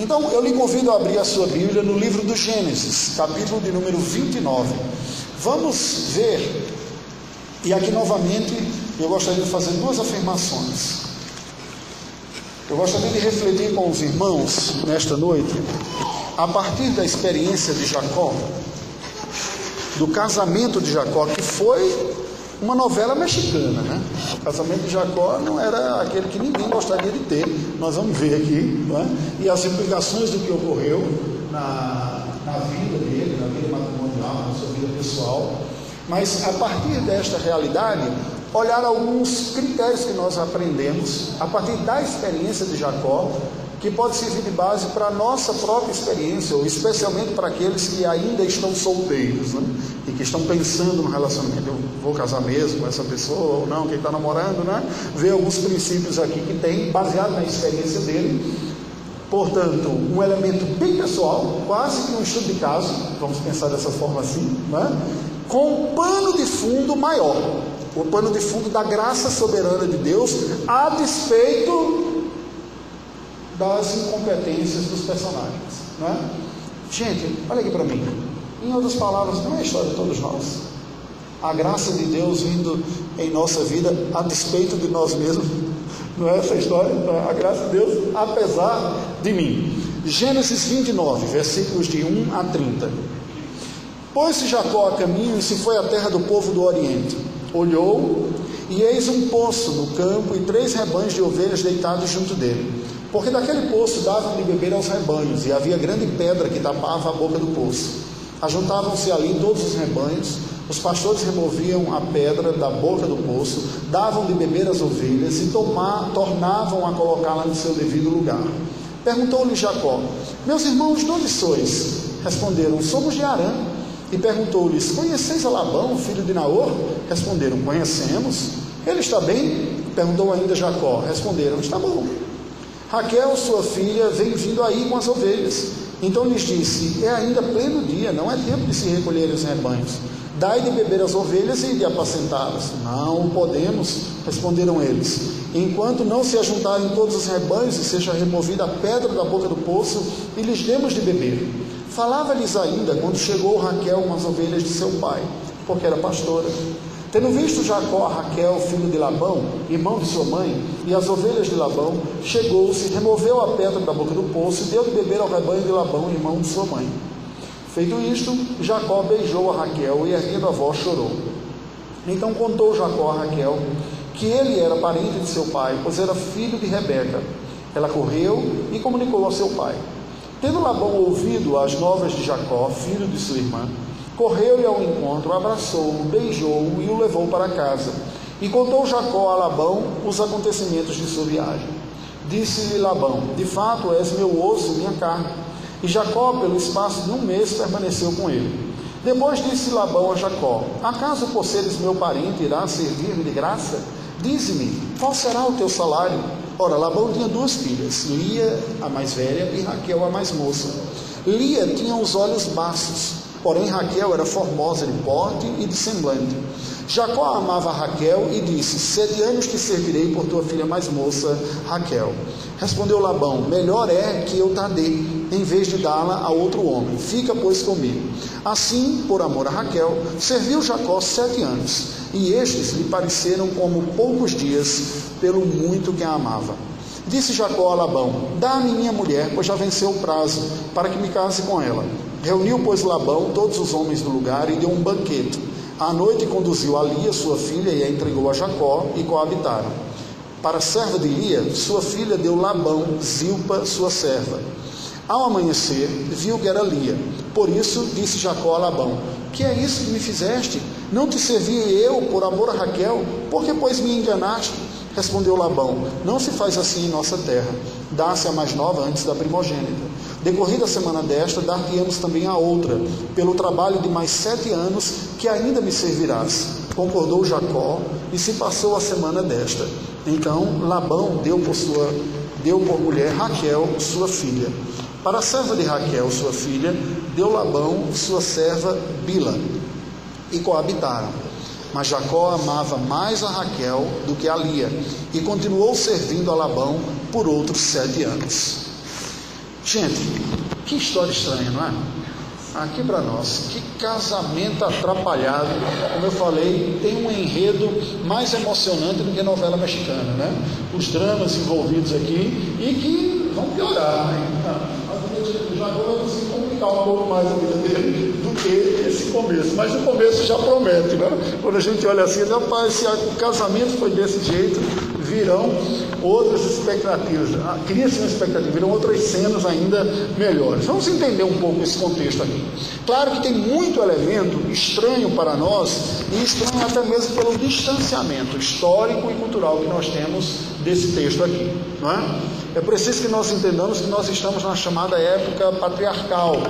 Então, eu lhe convido a abrir a sua Bíblia no livro do Gênesis, capítulo de número 29. Vamos ver, e aqui novamente eu gostaria de fazer duas afirmações. Eu gostaria de refletir com os irmãos nesta noite, a partir da experiência de Jacó, do casamento de Jacó, que foi uma novela mexicana, né? O casamento de Jacó não era aquele que ninguém gostaria de ter, nós vamos ver aqui, é? e as implicações do que ocorreu na, na vida dele, na vida matrimonial, na sua vida pessoal. Mas a partir desta realidade, olhar alguns critérios que nós aprendemos a partir da experiência de Jacó que pode servir de base para a nossa própria experiência, ou especialmente para aqueles que ainda estão solteiros, né? e que estão pensando no relacionamento, eu vou casar mesmo com essa pessoa ou não, quem está namorando, né? Ver alguns princípios aqui que tem, baseado na experiência dele. Portanto, um elemento bem pessoal, quase que um estudo de caso, vamos pensar dessa forma assim, né? com um pano de fundo maior, o pano de fundo da graça soberana de Deus, a despeito das incompetências dos personagens. Não é? Gente, olha aqui para mim. Em outras palavras, não é a história de todos nós. A graça de Deus vindo em nossa vida a despeito de nós mesmos. Não é essa história? É? A graça de Deus apesar de mim. Gênesis 29, versículos de 1 a 30. Pôs-se Jacó a caminho e se foi à terra do povo do Oriente. Olhou e eis um poço no campo e três rebanhos de ovelhas deitados junto dele. Porque daquele poço davam de beber aos rebanhos, e havia grande pedra que tapava a boca do poço. Ajuntavam-se ali todos os rebanhos, os pastores removiam a pedra da boca do poço, davam de beber as ovelhas e tomar, tornavam a colocá-la no seu devido lugar. Perguntou-lhe Jacó: Meus irmãos, de onde sois? Responderam: Somos de Arã. E perguntou-lhes: Conheceis a Labão, filho de Naor? Responderam: Conhecemos. Ele está bem? Perguntou ainda Jacó. Responderam: Está bom. Raquel, sua filha, vem vindo aí com as ovelhas. Então lhes disse: É ainda pleno dia, não é tempo de se recolherem os rebanhos. Dai de beber as ovelhas e de apacentá-las. Não podemos, responderam eles. Enquanto não se ajuntarem todos os rebanhos e seja removida a pedra da boca do poço, e lhes demos de beber. Falava-lhes ainda quando chegou Raquel com as ovelhas de seu pai, porque era pastora. Tendo visto Jacó Raquel, filho de Labão, irmão de sua mãe, e as ovelhas de Labão, chegou-se, removeu a pedra da boca do poço e deu de beber ao rebanho de Labão, irmão de sua mãe. Feito isto, Jacó beijou a Raquel e, erguendo a voz, chorou. Então contou Jacó a Raquel que ele era parente de seu pai, pois era filho de Rebeca. Ela correu e comunicou ao seu pai. Tendo Labão ouvido as novas de Jacó, filho de sua irmã, Correu-lhe ao encontro, abraçou-o, beijou-o e o levou para casa. E contou Jacó a Labão os acontecimentos de sua viagem. Disse-lhe Labão: De fato, és meu osso, minha carne. E Jacó, pelo espaço de um mês, permaneceu com ele. Depois disse Labão a Jacó: Acaso por seres meu parente irá servir-me de graça? Dize-me, qual será o teu salário? Ora, Labão tinha duas filhas, Lia, a mais velha, e Raquel, a mais moça. Lia tinha os olhos baços, Porém, Raquel era formosa de porte e de semblante. Jacó amava Raquel e disse: Sete anos te servirei por tua filha mais moça, Raquel. Respondeu Labão: Melhor é que eu dê, em vez de dá-la a outro homem. Fica, pois, comigo. Assim, por amor a Raquel, serviu Jacó sete anos, e estes lhe pareceram como poucos dias, pelo muito que a amava. Disse Jacó a Labão: Dá-me minha mulher, pois já venceu o prazo, para que me case com ela. Reuniu, pois, Labão todos os homens do lugar e deu um banquete. À noite conduziu a Lia, sua filha, e a entregou a Jacó, e coabitaram. Para a serva de Lia, sua filha deu Labão, Zilpa, sua serva. Ao amanhecer, viu que era Lia. Por isso disse Jacó a Labão: Que é isso que me fizeste? Não te servi eu por amor a Raquel? Por que, pois, me enganaste? Respondeu Labão: Não se faz assim em nossa terra. Dá-se a mais nova antes da primogênita. Decorrida a semana desta, dar-te-emos também a outra, pelo trabalho de mais sete anos, que ainda me servirás. Concordou Jacó, e se passou a semana desta. Então Labão deu por, sua, deu por mulher Raquel, sua filha. Para a serva de Raquel, sua filha, deu Labão sua serva Bila, e coabitaram. Mas Jacó amava mais a Raquel do que a Lia, e continuou servindo a Labão por outros sete anos. Gente, que história estranha, não é? Aqui para nós, que casamento atrapalhado, como eu falei, tem um enredo mais emocionante do que novela mexicana, né? Os dramas envolvidos aqui e que vão piorar, né? Já agora se complicar um pouco mais a vida dele do que esse começo, mas o começo já promete, né? Quando a gente olha assim, rapaz, se o casamento foi desse jeito, virão outras expectativas, ah, cria-se uma expectativa, virão outras cenas ainda melhores. Vamos entender um pouco esse contexto aqui. Claro que tem muito elemento estranho para nós, e estranho até mesmo pelo distanciamento histórico e cultural que nós temos desse texto aqui. Não é? é preciso que nós entendamos que nós estamos na chamada época patriarcal,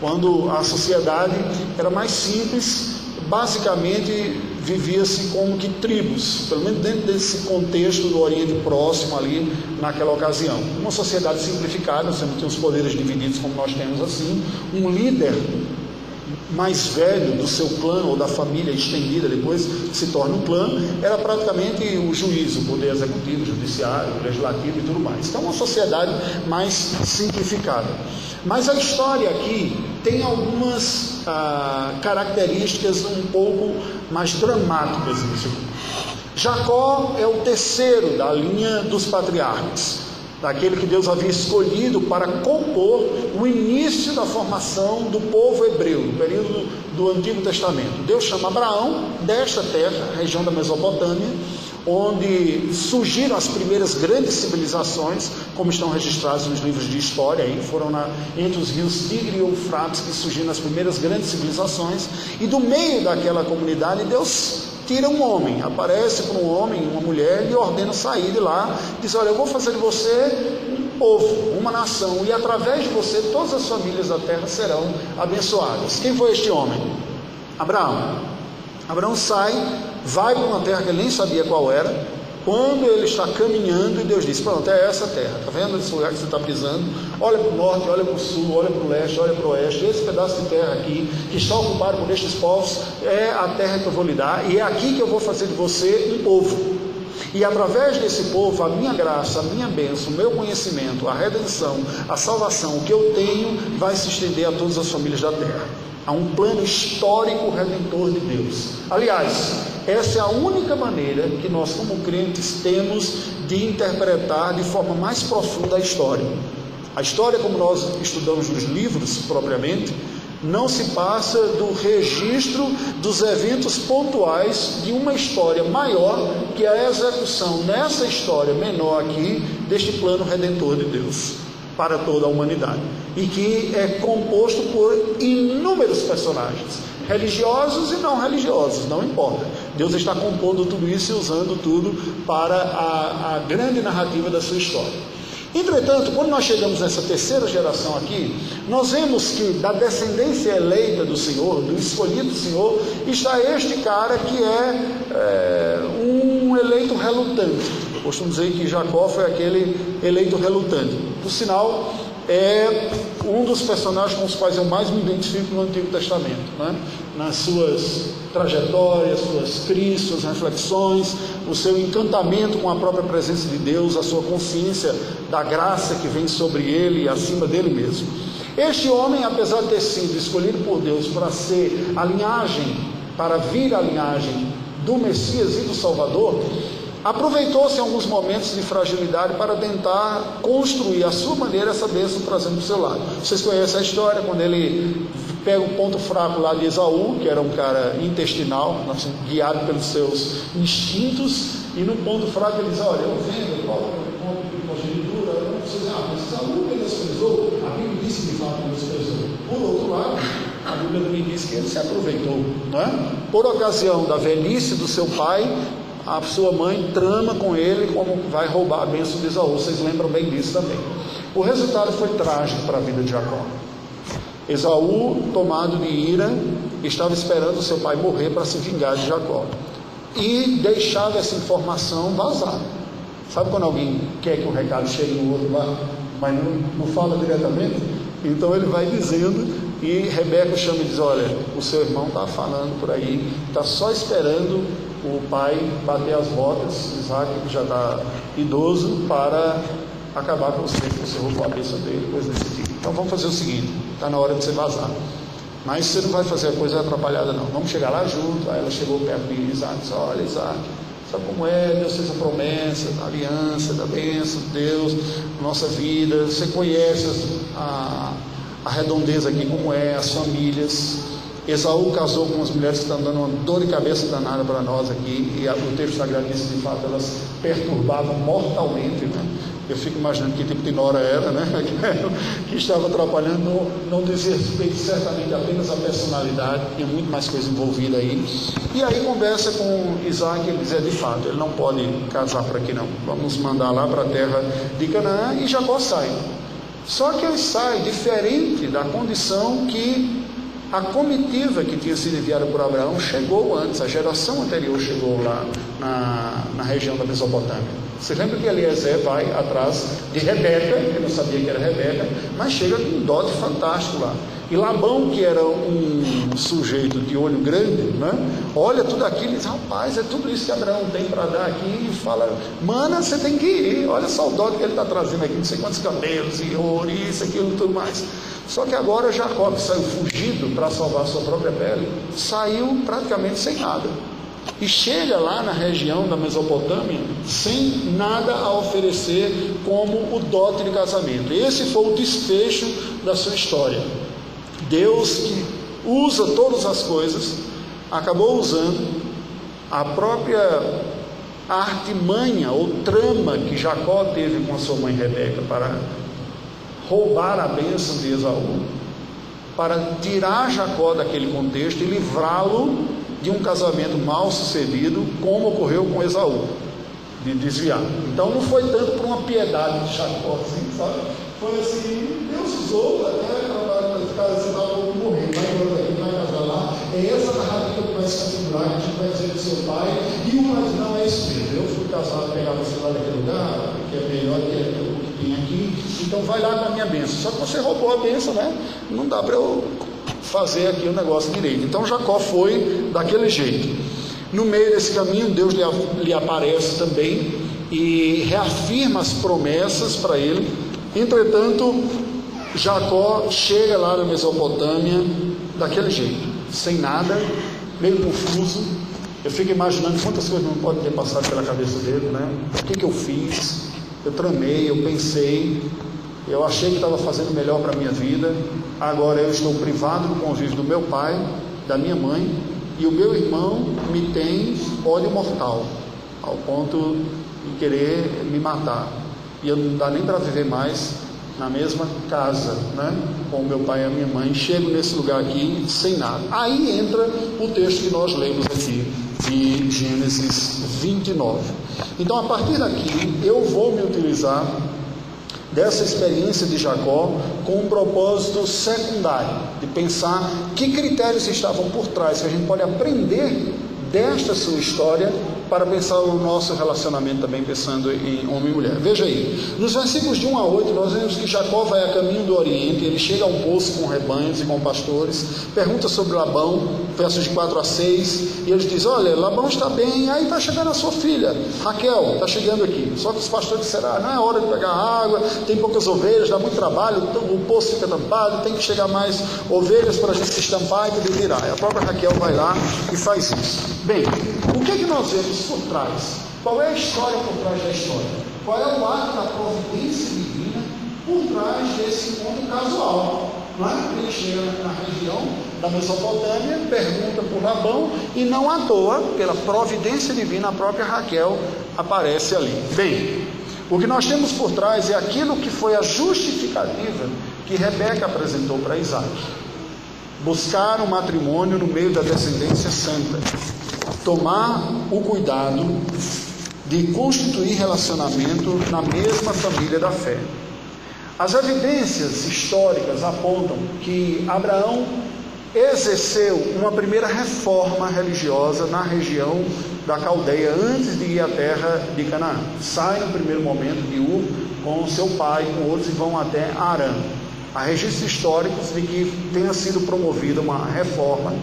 quando a sociedade era mais simples, basicamente vivia-se como que tribos, pelo menos dentro desse contexto do Oriente Próximo ali naquela ocasião. Uma sociedade simplificada, você não tinha os poderes divididos como nós temos assim, um líder mais velho do seu clã ou da família estendida, depois se torna um clã, era praticamente o juiz, o poder executivo, judiciário, legislativo e tudo mais. Então, uma sociedade mais simplificada. Mas a história aqui tem algumas ah, características um pouco mais dramáticas nisso. Jacó é o terceiro da linha dos patriarcas daquele que Deus havia escolhido para compor o início da formação do povo hebreu, no período do Antigo Testamento. Deus chama Abraão desta terra, região da Mesopotâmia, onde surgiram as primeiras grandes civilizações, como estão registrados nos livros de história, aí foram na, entre os rios Tigre e Eufrates que surgiram as primeiras grandes civilizações, e do meio daquela comunidade Deus tira um homem, aparece para um homem, uma mulher, e ordena sair de lá, diz: Olha, eu vou fazer de você um povo, uma nação, e através de você todas as famílias da terra serão abençoadas. Quem foi este homem? Abraão. Abraão sai, vai para uma terra que ele nem sabia qual era, quando ele está caminhando e Deus diz: Pronto, é essa terra, está vendo esse lugar que você está pisando? Olha para o norte, olha para o sul, olha para o leste, olha para o oeste. Esse pedaço de terra aqui, que está ocupado por estes povos, é a terra que eu vou lhe dar, e é aqui que eu vou fazer de você um povo. E através desse povo, a minha graça, a minha bênção, o meu conhecimento, a redenção, a salvação, o que eu tenho, vai se estender a todas as famílias da terra. Há um plano histórico redentor de Deus. Aliás, essa é a única maneira que nós, como crentes, temos de interpretar de forma mais profunda a história. A história, como nós estudamos nos livros propriamente, não se passa do registro dos eventos pontuais de uma história maior que a execução nessa história menor aqui deste plano redentor de Deus para toda a humanidade e que é composto por inúmeros personagens, religiosos e não religiosos, não importa. Deus está compondo tudo isso e usando tudo para a, a grande narrativa da sua história. Entretanto, quando nós chegamos nessa terceira geração aqui, nós vemos que da descendência eleita do Senhor, do escolhido do Senhor, está este cara que é, é um eleito relutante. Costumo dizer que Jacó foi aquele eleito relutante. Por sinal, é um dos personagens com os quais eu mais me identifico no Antigo Testamento, né? nas suas trajetórias, suas crises, suas reflexões, o seu encantamento com a própria presença de Deus, a sua consciência da graça que vem sobre ele e acima dele mesmo. Este homem, apesar de ter sido escolhido por Deus para ser a linhagem, para vir a linhagem do Messias e do Salvador, Aproveitou-se alguns momentos de fragilidade para tentar construir a sua maneira essa bênção trazendo para o seu lado. Vocês conhecem a história, quando ele pega o ponto fraco lá de Esaú, que era um cara intestinal, assim, guiado pelos seus instintos, e no ponto fraco ele diz, olha, eu vendo, eu coloco ponto de progenitura, eu não preciso, ah, mas Esaú menosprezou, a Bíblia diz que fato menosprezou. Por outro lado, a Bíblia também diz que ele se aproveitou, não é? Por ocasião da velhice do seu pai, a sua mãe trama com ele como vai roubar a bênção de Esaú. Vocês lembram bem disso também. O resultado foi trágico para a vida de Jacó. Esaú, tomado de ira, estava esperando seu pai morrer para se vingar de Jacó. E deixava essa informação vazar. Sabe quando alguém quer que o recado chegue no outro lá, mas não, não fala diretamente? Então ele vai dizendo e Rebeca chama e diz: Olha, o seu irmão está falando por aí, está só esperando o pai bater as botas, Isaac que já está idoso, para acabar com você, você roubou a bênção dele, coisa desse tipo. Então vamos fazer o seguinte: está na hora de você vazar. Mas você não vai fazer a coisa atrapalhada, não. Vamos chegar lá junto. Aí ela chegou perto de Isaac e disse: Olha, Isaac, sabe como é? Deus fez a promessa, a aliança, da bênção de Deus nossa vida. Você conhece a, a redondeza aqui, como é, as famílias. Esaú casou com umas mulheres que estão dando uma dor de cabeça danada para nós aqui, e o texto sagrado diz de fato elas perturbavam mortalmente, né? Eu fico imaginando que tipo de nora era, né? que estava atrapalhando, não, não dizia respeito certamente apenas a personalidade, tinha muito mais coisa envolvida aí. E aí conversa com Isaac, ele diz, é de fato, ele não pode casar por aqui não. Vamos mandar lá para a terra de Canaã e Jacó sai. Só que ele sai diferente da condição que a comitiva que tinha sido enviada por Abraão chegou antes, a geração anterior chegou lá na, na região da Mesopotâmia. Você lembra que Eliezer vai atrás de Rebeca, ele não sabia que era Rebeca, mas chega com um dote fantástico lá. E Labão, que era um sujeito de olho grande, né? olha tudo aquilo e diz: Rapaz, é tudo isso que Abraão tem para dar aqui. E fala: Mana, você tem que ir. Olha só o dote que ele está trazendo aqui, não sei quantos camelos, e ouro, isso, aquilo tudo mais. Só que agora Jacó, que saiu fugido para salvar sua própria pele, saiu praticamente sem nada. E chega lá na região da Mesopotâmia sem nada a oferecer como o dote de casamento. Esse foi o desfecho da sua história. Deus que usa todas as coisas, acabou usando a própria artimanha ou trama que Jacó teve com a sua mãe Rebeca para roubar a bênção de Esaú, para tirar Jacó daquele contexto e livrá-lo de um casamento mal sucedido, como ocorreu com Esaú, de desviar. Então não foi tanto por uma piedade de Jacó, assim, sabe? Foi assim, Deus usou até para você estava um morrer, vai embora daqui, vai casar lá. É essa narrativa que vai se configurar, que a gente vai dizer do seu pai, e o mas não é isso mesmo. Eu fui casado, pegar você lá naquele lugar, que é melhor que o que tem aqui, então vai lá com a minha bênção. Só que você roubou a bênção, né? Não dá para eu fazer aqui o negócio direito. Então Jacó foi daquele jeito. No meio desse caminho, Deus lhe, lhe aparece também e reafirma as promessas para ele. Entretanto, Jacó chega lá na Mesopotâmia daquele jeito, sem nada, meio confuso. Eu fico imaginando quantas coisas não podem ter passado pela cabeça dele, né? O que, que eu fiz? Eu tramei, eu pensei, eu achei que estava fazendo melhor para a minha vida. Agora eu estou privado do convívio do meu pai, da minha mãe, e o meu irmão me tem ódio mortal, ao ponto de querer me matar. E eu não dá nem para viver mais na mesma casa, né? Com meu pai e a minha mãe, chego nesse lugar aqui sem nada. Aí entra o texto que nós lemos aqui, de Gênesis 29. Então, a partir daqui, eu vou me utilizar dessa experiência de Jacó com um propósito secundário, de pensar que critérios estavam por trás, que a gente pode aprender desta sua história para pensar o nosso relacionamento também pensando em homem e mulher. Veja aí, nos versículos de 1 a 8, nós vemos que Jacó vai a caminho do Oriente, ele chega a um poço com rebanhos e com pastores, pergunta sobre Labão, versos de 4 a 6, e ele diz: Olha, Labão está bem, aí está chegando a sua filha, Raquel, está chegando aqui. Só que os pastores disseram: ah, não é hora de pegar água, tem poucas ovelhas, dá muito trabalho, o poço fica tampado, tem que chegar mais ovelhas para a gente se estampar e poder tirar. E a própria Raquel vai lá e faz isso. Bem, o que, é que nós vemos por trás? Qual é a história por trás da história? Qual é o ato da providência divina por trás desse encontro casual? Não é? Ele chega na região da Mesopotâmia, pergunta por Labão, e não à toa, pela providência divina, a própria Raquel aparece ali. Bem, o que nós temos por trás é aquilo que foi a justificativa que Rebeca apresentou para Isaac. Buscar um matrimônio no meio da descendência santa tomar o cuidado de constituir relacionamento na mesma família da fé. As evidências históricas apontam que Abraão exerceu uma primeira reforma religiosa na região da Caldeia antes de ir à terra de Canaã. Sai no primeiro momento de Ur com seu pai, com outros e vão até Arã. Há registros históricos de que tenha sido promovida uma reforma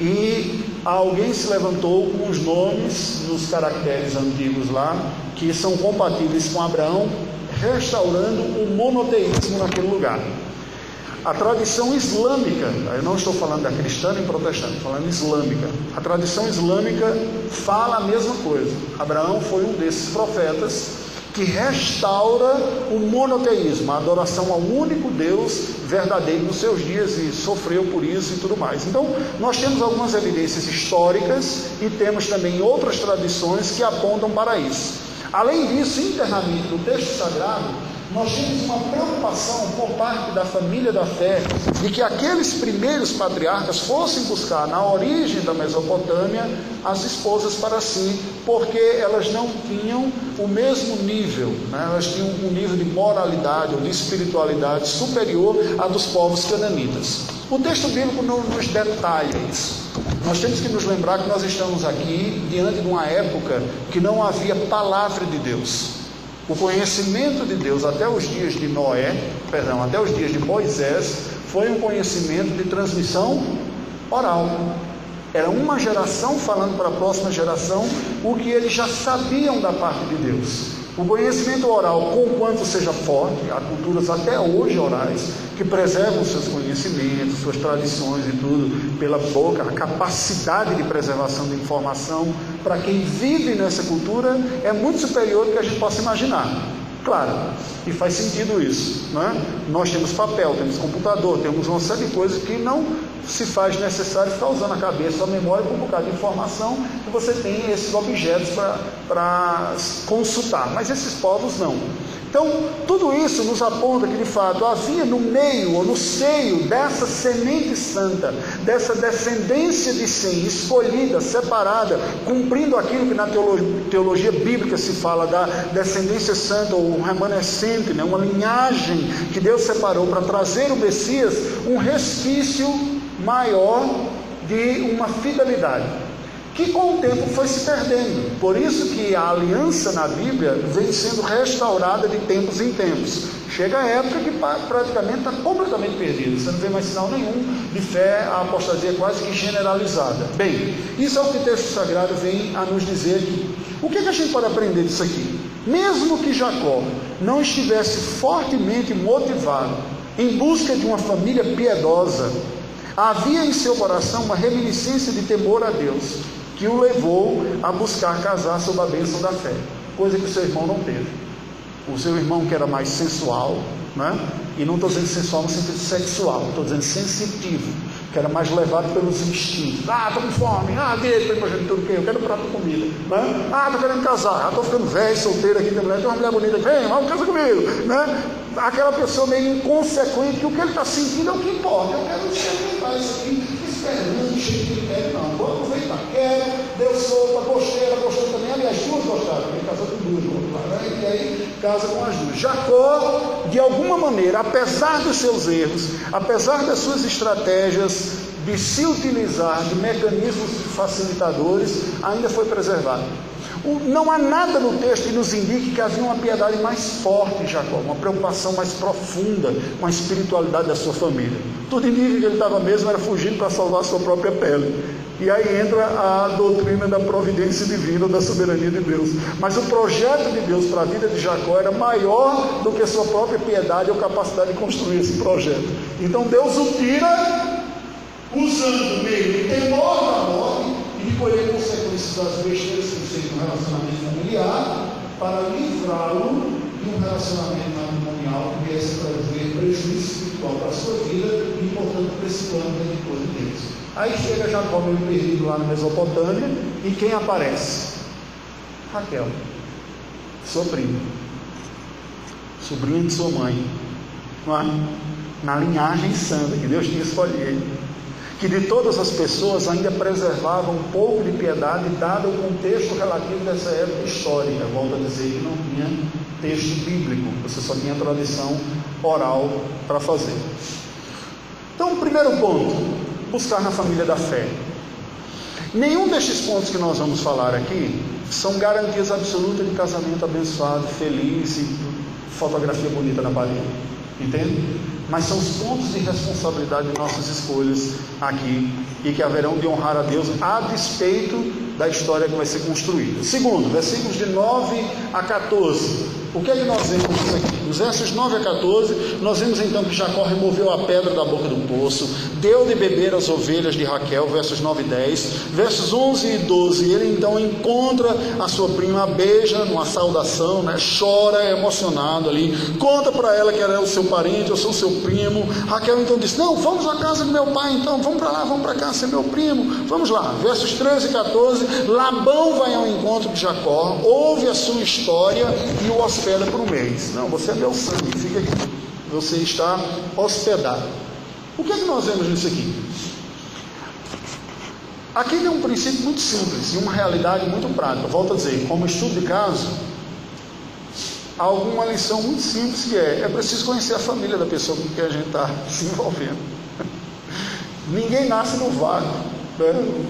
e alguém se levantou com os nomes nos caracteres antigos lá, que são compatíveis com Abraão, restaurando o monoteísmo naquele lugar. A tradição islâmica, eu não estou falando da cristã nem protestante, estou falando islâmica. A tradição islâmica fala a mesma coisa. Abraão foi um desses profetas que restaura o monoteísmo, a adoração ao único Deus verdadeiro nos seus dias e sofreu por isso e tudo mais. Então, nós temos algumas evidências históricas e temos também outras tradições que apontam para isso. Além disso, internamente no texto sagrado, nós temos uma preocupação por parte da família da fé de que aqueles primeiros patriarcas fossem buscar na origem da Mesopotâmia as esposas para si, porque elas não tinham o mesmo nível, né? elas tinham um nível de moralidade ou de espiritualidade superior à dos povos cananitas. O texto bíblico não nos detalha isso. Nós temos que nos lembrar que nós estamos aqui diante de uma época que não havia palavra de Deus. O conhecimento de Deus até os dias de Noé, perdão, até os dias de Moisés, foi um conhecimento de transmissão oral. Era uma geração falando para a próxima geração o que eles já sabiam da parte de Deus. O conhecimento oral, conquanto seja forte, há culturas até hoje orais que preservam seus conhecimentos, suas tradições e tudo pela boca, a capacidade de preservação de informação para quem vive nessa cultura é muito superior do que a gente possa imaginar. Claro, e faz sentido isso. Né? Nós temos papel, temos computador, temos uma série de coisas que não se faz necessário ficar usando a cabeça, a memória com um bocado de informação que você tem esses objetos para consultar. Mas esses povos não. Então, tudo isso nos aponta que de fato havia no meio ou no seio dessa semente santa, dessa descendência de Sem, escolhida, separada, cumprindo aquilo que na teologia, teologia bíblica se fala da descendência santa ou remanescente, né? uma linhagem que Deus separou para trazer o Messias, um resquício maior de uma fidelidade que com o tempo foi se perdendo. Por isso que a aliança na Bíblia vem sendo restaurada de tempos em tempos. Chega a época que praticamente está completamente perdida. Você não vê mais sinal nenhum de fé, a apostasia quase que generalizada. Bem, isso é o que o texto sagrado vem a nos dizer aqui. O que, é que a gente pode aprender disso aqui? Mesmo que Jacó não estivesse fortemente motivado em busca de uma família piedosa, havia em seu coração uma reminiscência de temor a Deus que o levou a buscar casar sob a bênção da fé, coisa que o seu irmão não teve. O seu irmão, que era mais sensual, né? e não estou dizendo sensual no sentido sexual, estou dizendo sensitivo, que era mais levado pelos instintos. Ah, estou com fome, ah, deixa para tudo que eu quero um prato de comida. Né? Ah, estou querendo casar, ah, estou ficando velho, solteiro aqui, tem, mulher, tem uma mulher bonita, vem, vamos casa comigo. Né? Aquela pessoa meio inconsequente, que o que ele está sentindo é o que importa. Eu quero experimentar isso aqui, esperando, cheio de critério, não. Vou aproveitar, quero, deu sopa, gostei, ela gostou também. Aliás, duas gostaram, ele casou com duas, né? e aí casa com as duas. Jacó, de alguma maneira, apesar dos seus erros, apesar das suas estratégias de se utilizar de mecanismos facilitadores, ainda foi preservado. Não há nada no texto que nos indique que havia uma piedade mais forte em Jacó, uma preocupação mais profunda com a espiritualidade da sua família. Tudo indica que ele estava mesmo era fugindo para salvar a sua própria pele. E aí entra a doutrina da providência divina, da soberania de Deus. Mas o projeto de Deus para a vida de Jacó era maior do que a sua própria piedade ou capacidade de construir esse projeto. Então Deus o tira usando meio de temor da morte e de colher consequências das besteiras que seja um relacionamento familiar para livrá-lo de um relacionamento matrimonial que viesse trazer prejuízo espiritual para a sua vida e, portanto, para esse plano redentor de Deus. Aí chega Jacó meio perdido lá na Mesopotâmia e quem aparece? Raquel, sua prima, sobrinha de sua mãe, na linhagem santa que Deus tinha escolhido que de todas as pessoas ainda preservava um pouco de piedade, dado o contexto relativo dessa época histórica. Volto a dizer que não tinha texto bíblico, você só tinha tradição oral para fazer. Então, primeiro ponto, buscar na família da fé. Nenhum destes pontos que nós vamos falar aqui são garantias absolutas de casamento abençoado, feliz e fotografia bonita na parede. Entende? Mas são os pontos de responsabilidade de nossas escolhas aqui e que haverão de honrar a Deus a despeito da história que vai ser construída. Segundo, versículos de 9 a 14. O que é que nós vemos aqui? Nos versos 9 a 14, nós vemos então que Jacó removeu a pedra da boca do poço, deu de beber as ovelhas de Raquel, versos 9 e 10. Versos 11 e 12, ele então encontra a sua prima, beija numa saudação, né? chora emocionado ali, conta para ela que ela é o seu parente, eu sou seu primo. Raquel então diz: Não, vamos à casa do meu pai, então, vamos para lá, vamos para cá, ser meu primo. Vamos lá, versos 13 e 14. Labão vai ao encontro de Jacó, ouve a sua história e o hospeda por um mês. Não, você é meu sangue, fica aqui. Você está hospedado. O que é que nós vemos nisso aqui? Aqui tem um princípio muito simples e uma realidade muito prática. Volto a dizer, como estudo de caso, há alguma lição muito simples que é: é preciso conhecer a família da pessoa com quem a gente está se envolvendo. Ninguém nasce no vácuo, né?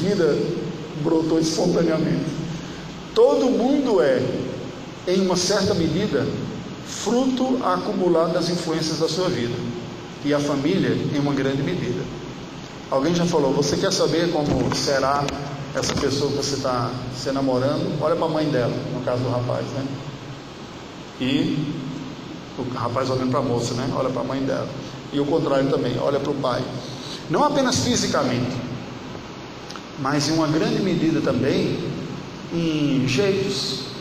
vida brotou espontaneamente. Todo mundo é, em uma certa medida, fruto acumulado das influências da sua vida. E a família, em uma grande medida. Alguém já falou, você quer saber como será essa pessoa que você está se namorando? Olha para a mãe dela, no caso do rapaz, né? E o rapaz olhando para a moça, né? Olha para a mãe dela. E o contrário também, olha para o pai. Não apenas fisicamente, mas em uma grande medida também em jeitos,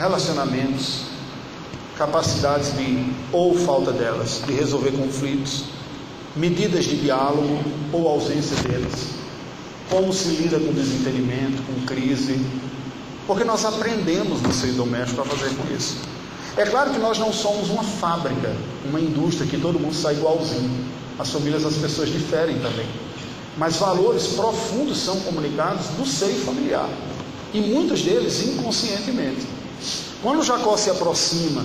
relacionamentos, capacidades de, ou falta delas, de resolver conflitos, medidas de diálogo ou ausência deles, como se lida com desentendimento, com crise, porque nós aprendemos no seio doméstico a fazer com isso. É claro que nós não somos uma fábrica, uma indústria que todo mundo sai igualzinho. As famílias, as pessoas diferem também. Mas valores profundos são comunicados do seio familiar. E muitos deles inconscientemente. Quando Jacó se aproxima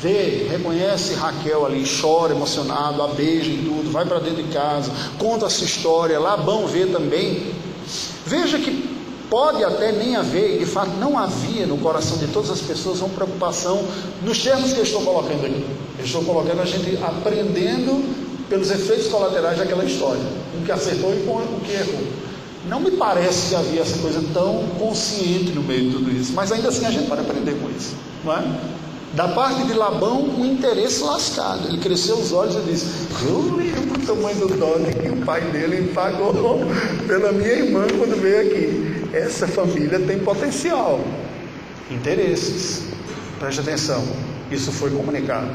vê, reconhece Raquel ali, chora emocionado, a beija e tudo, vai para dentro de casa, conta a sua história, Labão vê também. Veja que pode até nem haver, e de fato não havia no coração de todas as pessoas uma preocupação nos termos que eu estou colocando aqui. Eu estou colocando a gente aprendendo pelos efeitos colaterais daquela história, o que acertou e o que errou. Não me parece que havia essa coisa tão consciente no meio de tudo isso, mas ainda assim a gente pode aprender com isso, não é? Da parte de Labão, um interesse lascado. Ele cresceu os olhos e disse: Eu lembro o tamanho do dólar que o pai dele pagou pela minha irmã quando veio aqui. Essa família tem potencial. Interesses. Preste atenção. Isso foi comunicado.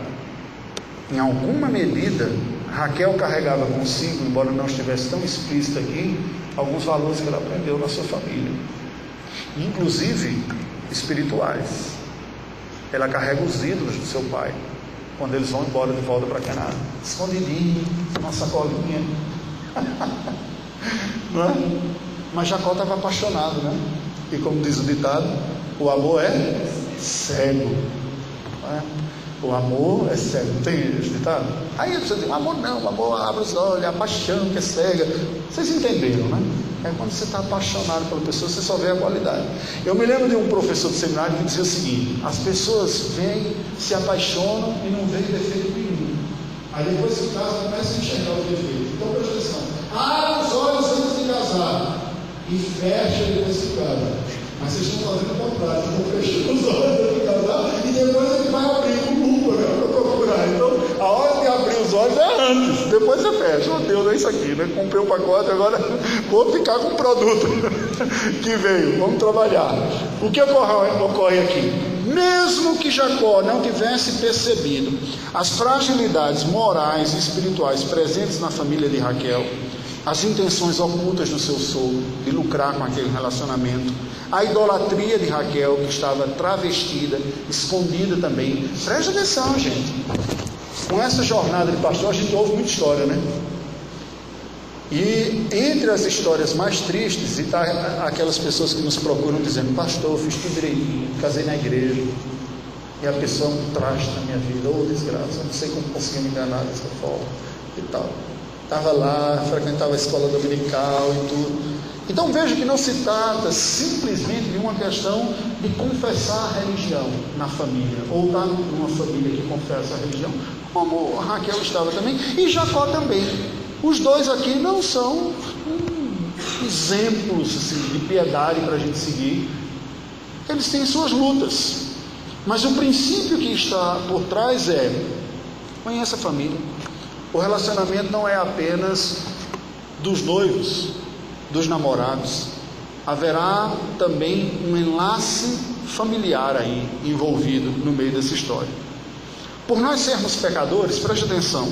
Em alguma medida, Raquel carregava consigo, embora não estivesse tão explícito aqui, alguns valores que ela aprendeu na sua família, inclusive espirituais. Ela carrega os ídolos do seu pai quando eles vão embora de volta para Canaã. Escondidinho, uma sacolinha. Não é? Mas Jacó estava apaixonado, né? E como diz o ditado, o amor é cego. É? O amor é cego. Tem esse ditado? Aí você diz, amor não, amor abre os olhos, é a paixão que é cega. Vocês entenderam, né? É quando você está apaixonado pela pessoa, você só vê a qualidade. Eu me lembro de um professor de seminário que dizia o seguinte: as pessoas vêm, se apaixonam e não veem defeito nenhum. Aí depois que casa, começa a enxergar o defeito. Então presta atenção: abre os olhos antes de casar e fecha depois que casa. Mas vocês estão fazendo o contrário, estão fechando os olhos antes de casar e depois ele Então, a hora de abrir os olhos é antes, depois você fecha. Oh Deus, é isso aqui, né? Comprei o um pacote, agora vou ficar com o produto que veio, vamos trabalhar. O que ocorre aqui? Mesmo que Jacó não tivesse percebido as fragilidades morais e espirituais presentes na família de Raquel, as intenções ocultas do seu sogro de lucrar com aquele relacionamento, a idolatria de Raquel, que estava travestida, escondida também. Preste atenção, gente. Com essa jornada de pastor, a gente ouve muita história, né? E entre as histórias mais tristes, está aquelas pessoas que nos procuram dizendo: Pastor, eu fiz tudo direitinho, casei na igreja, e a pessoa é um traste na minha vida, ô oh, desgraça, não sei como consegui me enganar dessa forma e tal. Estava lá, frequentava a escola dominical e tudo. Então veja que não se trata simplesmente de uma questão de confessar a religião na família, ou estar numa família que confessa a religião, como Raquel estava também, e Jacó também. Os dois aqui não são exemplos assim, de piedade para a gente seguir. Eles têm suas lutas. Mas o princípio que está por trás é: conheça a família. O relacionamento não é apenas dos noivos, dos namorados. Haverá também um enlace familiar aí envolvido no meio dessa história. Por nós sermos pecadores, preste atenção,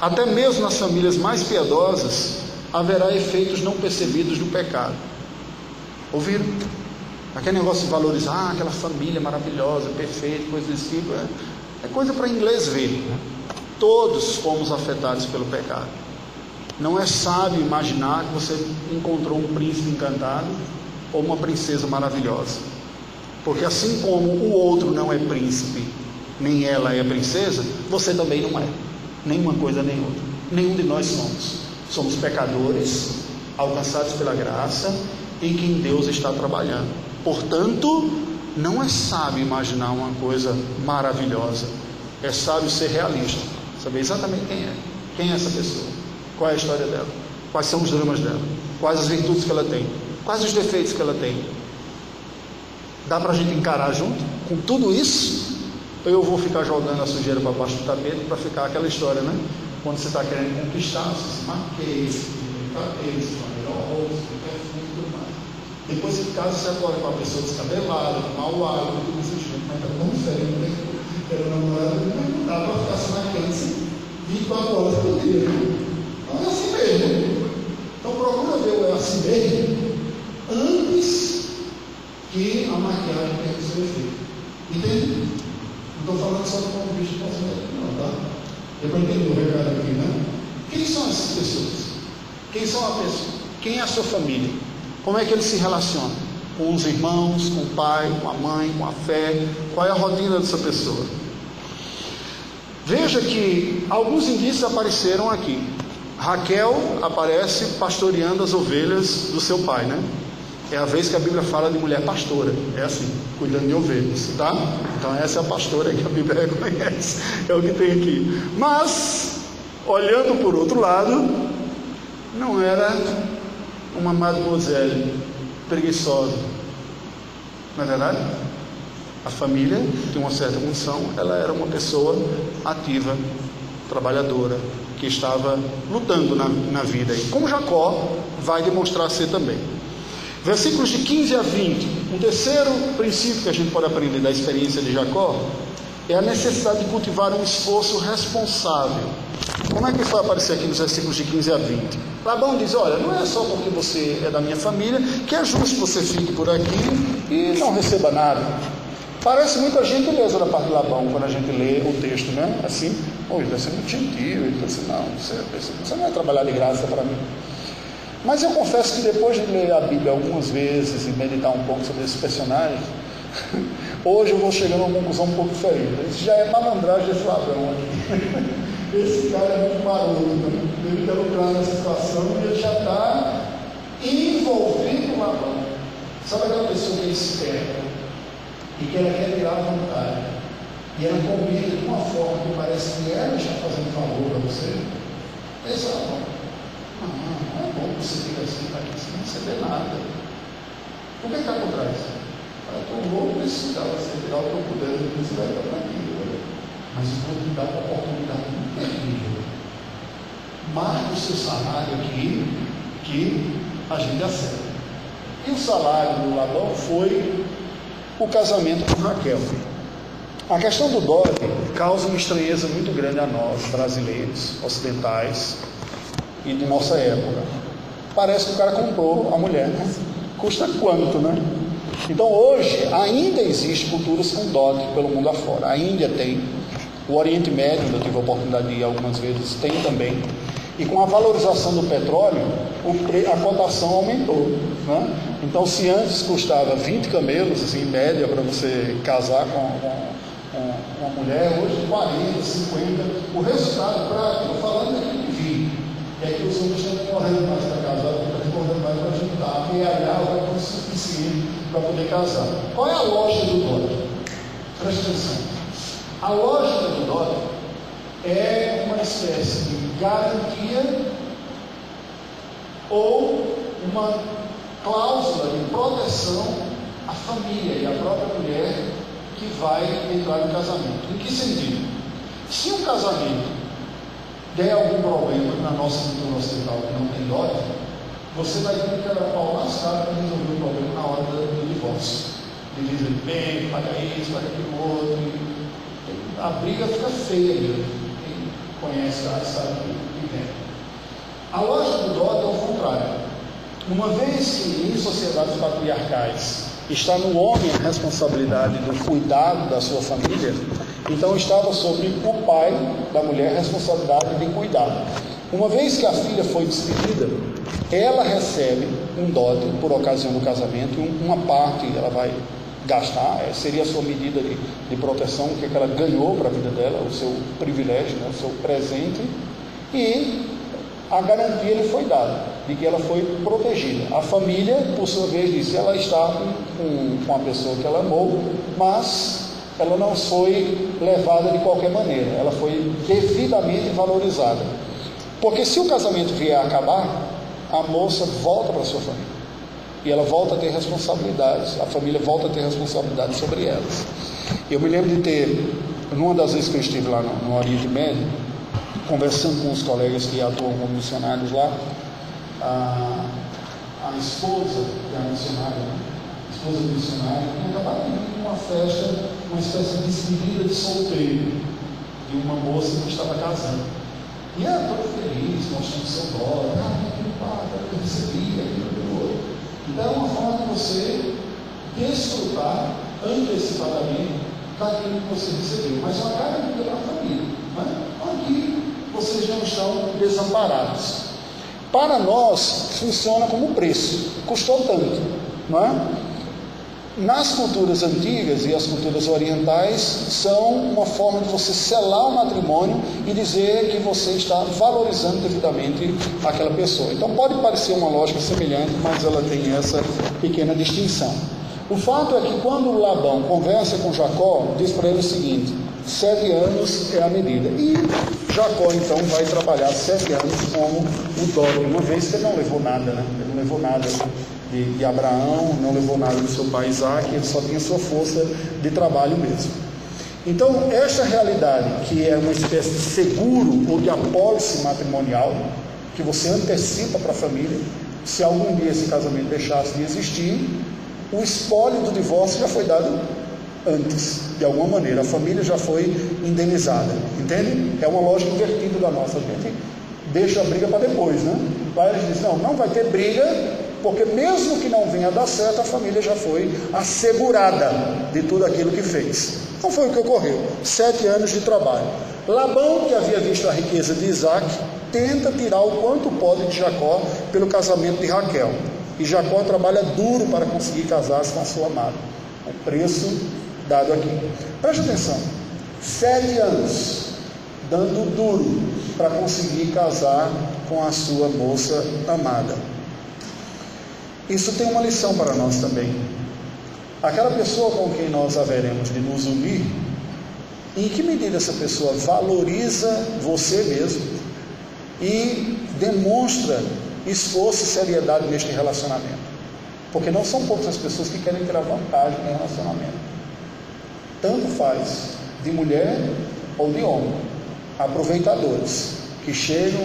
até mesmo nas famílias mais piedosas haverá efeitos não percebidos do pecado. Ouviram? Aquele negócio de valorizar ah, aquela família maravilhosa, perfeita, coisa desse tipo, é, é coisa para inglês ver. Todos fomos afetados pelo pecado. Não é sábio imaginar que você encontrou um príncipe encantado ou uma princesa maravilhosa. Porque assim como o outro não é príncipe, nem ela é princesa, você também não é. Nenhuma coisa nem outra. Nenhum de nós somos. Somos pecadores, alcançados pela graça, em quem Deus está trabalhando. Portanto, não é sábio imaginar uma coisa maravilhosa. É sábio ser realista, saber exatamente quem é. Quem é essa pessoa? Qual é a história dela? Quais são os dramas dela? Quais as virtudes que ela tem? Quais os defeitos que ela tem? Dá para a gente encarar junto com tudo isso? Eu vou ficar jogando a sujeira para baixo do tapete para ficar aquela história, né? Quando você está querendo conquistar, você se maqueia, se maqueia, se roupa, se perfume e tudo mais. Depois de casa você acorda com a pessoa descabelada, com mau hálito, tudo isso, mas está tão diferente, né? Era namorado, não dá para ficar se maquiando 24 horas por dia, né? Então é assim mesmo. Então procura ver o é assim mesmo antes que a maquiagem tenha o seu efeito. Entende? Não estou falando só do ponto de vista cosmético, não, tá? Depois entender o recado aqui, né? Quem são essas pessoas? Quem são a pessoa? Quem é a sua família? Como é que eles se relacionam? Com os irmãos, com o pai, com a mãe, com a fé? Qual é a rotina dessa pessoa? Veja que alguns indícios apareceram aqui. Raquel aparece pastoreando as ovelhas do seu pai, né? É a vez que a Bíblia fala de mulher pastora. É assim, cuidando de ovelhas, tá? Então essa é a pastora que a Bíblia reconhece. É o que tem aqui. Mas, olhando por outro lado, não era uma mademoiselle preguiçosa. Não é verdade? A família tem uma certa função, ela era uma pessoa ativa, trabalhadora, que estava lutando na, na vida. E como Jacó vai demonstrar ser também. Versículos de 15 a 20. Um terceiro princípio que a gente pode aprender da experiência de Jacó é a necessidade de cultivar um esforço responsável. Como é que isso vai aparecer aqui nos versículos de 15 a 20? Labão diz: Olha, não é só porque você é da minha família que é justo que você fique por aqui e não receba nada. Parece muita gentileza da parte de Labão quando a gente lê o texto, né? Assim, oh, ele está sendo muito gentil, ele está assim, não, você, você não vai trabalhar de graça para mim. Mas eu confesso que depois de ler a Bíblia algumas vezes e meditar um pouco sobre esses personagens, hoje eu vou chegando a uma conclusão um pouco diferente. Isso já é malandragem desse ladrão aqui. Esse cara é muito maroto, né? ele está lucrando nessa situação e ele já está envolvido com ladrão. Sabe aquela pessoa que é esperta e que ela quer tirar vantagem? E ela combina de uma forma que parece que ela está fazendo favor para você? Esse é. Não, é bom que você fica assim, tá aqui, sem receber nada. O que está por trás? Eu estou louco nesse lugar, você tirar o que eu puder, você vai para aqui. Mas eu vou te dar uma oportunidade terrível. Marque o seu salário aqui, que a gente acerta. E o salário do Labão foi o casamento com Raquel. A questão do dólar causa uma estranheza muito grande a nós, brasileiros, ocidentais, e de nossa época. Parece que o cara comprou a mulher, né? Custa quanto, né? Então hoje ainda existe culturas com dote pelo mundo afora. A Índia tem, o Oriente Médio, eu tive a oportunidade de ir algumas vezes, tem também. E com a valorização do petróleo, a cotação aumentou. Né? Então, se antes custava 20 camelos, assim, em média, para você casar com, com, uma mulher, hoje 40, 50. O resultado prático, falando aqui de 20 é que os homens estão correndo mais para casar, estão correndo mais para juntar, porque a vai ter o suficiente para poder casar. Qual é a lógica do dote? Presta atenção. A lógica do dote é uma espécie de garantia ou uma cláusula de proteção à família e à própria mulher que vai entrar no casamento. Em que sentido? Se um casamento der algum problema na nossa cultura ocidental que não tem dói, você vai ter que era pau lascado para resolver o problema na hora do divórcio. Divide bem, paga isso, paga aquilo outro. A briga fica feia. Conhece a sabe que vem. A lógica do dó é o contrário. Uma vez que em sociedades patriarcais está no homem a responsabilidade do cuidado da sua família, então estava sobre o pai da mulher a responsabilidade de cuidar. Uma vez que a filha foi despedida, ela recebe um dote por ocasião do casamento, uma parte ela vai gastar, é, seria a sua medida de, de proteção, o que, é que ela ganhou para a vida dela, o seu privilégio, né, o seu presente, e a garantia lhe foi dada de que ela foi protegida. A família, por sua vez, disse ela está com, com a pessoa que ela amou, mas ela não foi levada de qualquer maneira, ela foi devidamente valorizada. Porque se o casamento vier a acabar, a moça volta para sua família. E ela volta a ter responsabilidades, a família volta a ter responsabilidades sobre elas. Eu me lembro de ter, numa das vezes que eu estive lá no, no Oriente Médio, conversando com os colegas que atuam como missionários lá, a, a esposa da missionária, né? a esposa do missionário, acabado de uma festa, uma espécie de despedida de solteiro de uma moça que estava casando. E ela toda feliz, mostrando seu dó, ah, que padre, eu recebi. Então é uma forma de você desfrutar antecipadamente daquilo que você recebeu, mas uma garantia para a família. Né? Aqui vocês não estão desamparados. Para nós, funciona como preço, custou tanto, não é? Nas culturas antigas e as culturas orientais, são uma forma de você selar o matrimônio e dizer que você está valorizando devidamente aquela pessoa. Então, pode parecer uma lógica semelhante, mas ela tem essa pequena distinção. O fato é que quando Labão conversa com Jacó, diz para ele o seguinte: sete anos é a medida. E Jacó então vai trabalhar sete anos como o dobre, uma vez que ele não levou nada, né? Ele não levou nada de, de Abraão, não levou nada do seu pai Isaac, ele só tinha sua força de trabalho mesmo. Então, esta realidade, que é uma espécie de seguro ou de apólice matrimonial, que você antecipa para a família, se algum dia esse casamento deixasse de existir, o espólio do divórcio já foi dado antes, de alguma maneira. A família já foi indenizada, entende? É uma lógica invertida da nossa. A gente deixa a briga para depois, né? Lá eles dizem, não, não vai ter briga, porque mesmo que não venha dar certo, a família já foi assegurada de tudo aquilo que fez. Não foi o que ocorreu. Sete anos de trabalho. Labão, que havia visto a riqueza de Isaac, tenta tirar o quanto pode de Jacó pelo casamento de Raquel. E Jacó trabalha duro para conseguir casar-se com a sua amada. O preço dado aqui. Preste atenção: sete anos dando duro para conseguir casar com a sua moça amada. Isso tem uma lição para nós também. Aquela pessoa com quem nós haveremos de nos unir, em que medida essa pessoa valoriza você mesmo e demonstra esforço e seriedade neste relacionamento? Porque não são poucas as pessoas que querem tirar vantagem no relacionamento tanto faz de mulher ou de homem, aproveitadores que chegam,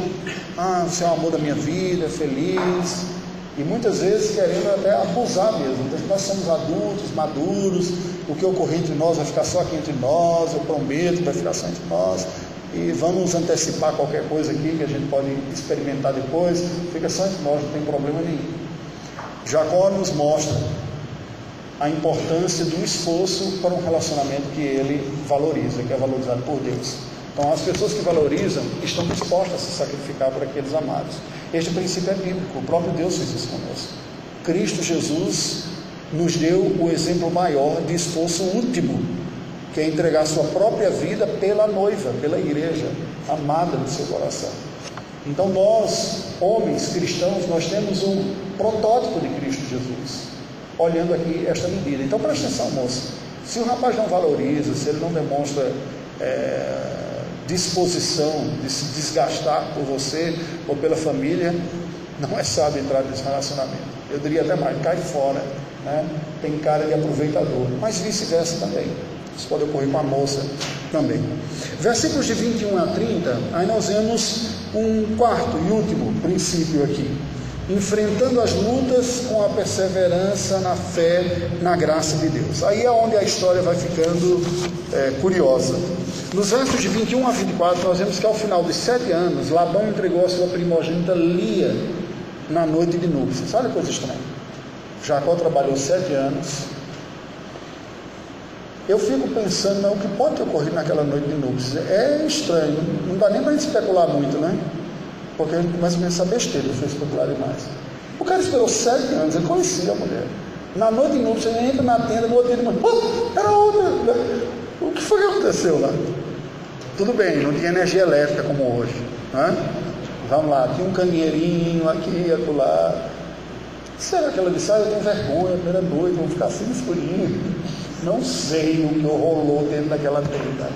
ah, você é o amor da minha vida, feliz, e muitas vezes querendo até abusar mesmo. Então, nós somos adultos, maduros, o que ocorrer entre nós vai ficar só aqui entre nós, eu prometo, vai ficar só entre nós, e vamos antecipar qualquer coisa aqui que a gente pode experimentar depois, fica só entre nós, não tem problema nenhum. Jacó nos mostra a importância do esforço para um relacionamento que ele valoriza, que é valorizado por Deus. Então, as pessoas que valorizam estão dispostas a se sacrificar por aqueles amados. Este princípio é bíblico, o próprio Deus fez isso conosco. Cristo Jesus nos deu o exemplo maior de esforço último, que é entregar sua própria vida pela noiva, pela igreja, amada do seu coração. Então, nós, homens cristãos, nós temos um protótipo de Cristo Jesus olhando aqui esta medida. Então preste atenção, moça. Se o rapaz não valoriza, se ele não demonstra é, disposição de se desgastar por você ou pela família, não é sábio entrar nesse relacionamento. Eu diria até mais, cai fora, né? tem cara de aproveitador, mas vice-versa também. Isso pode ocorrer com a moça também. Versículos de 21 a 30, aí nós vemos um quarto e último princípio aqui. Enfrentando as lutas com a perseverança na fé, na graça de Deus. Aí é onde a história vai ficando é, curiosa. Nos versos de 21 a 24, nós vemos que ao final de sete anos, Labão entregou a sua primogênita Lia na noite de núpcias. Olha que coisa estranha. Jacó trabalhou sete anos, eu fico pensando no que pode ter ocorrido naquela noite de núpcias. É estranho, não dá nem para especular muito, né? Porque a gente começa a pensar besteira se especular demais. O cara esperou sete anos, ele conhecia a mulher. Na noite de núpcias, ele entra na tenda, no outro dia, oh, era outra. O que foi que aconteceu lá? Tudo bem, não tinha energia elétrica como hoje. Né? Vamos lá, tinha um canheirinho aqui, acolá. Será que ela disse, ah, eu tenho vergonha, primeira noite, vou ficar assim escurinho. Não sei o que rolou dentro daquela tenda.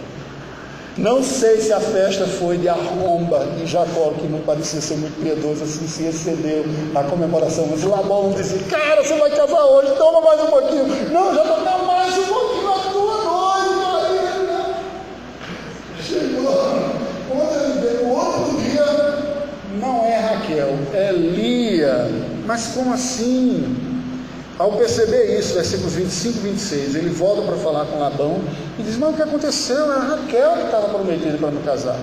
Não sei se a festa foi de arromba de Jacó, que não parecia ser muito piedoso, assim se excedeu a comemoração. Mas Labão disse: Cara, você vai casar hoje, toma mais um pouquinho. Não, já dar mais um pouquinho na tua noite, Maria. Chegou. Quando ele veio o outro dia, não é Raquel, é Lia. Mas como assim? Ao perceber isso, versículos 25 e 26, ele volta para falar com Labão e diz: Mas o que aconteceu? Era Raquel que estava prometida para me casar.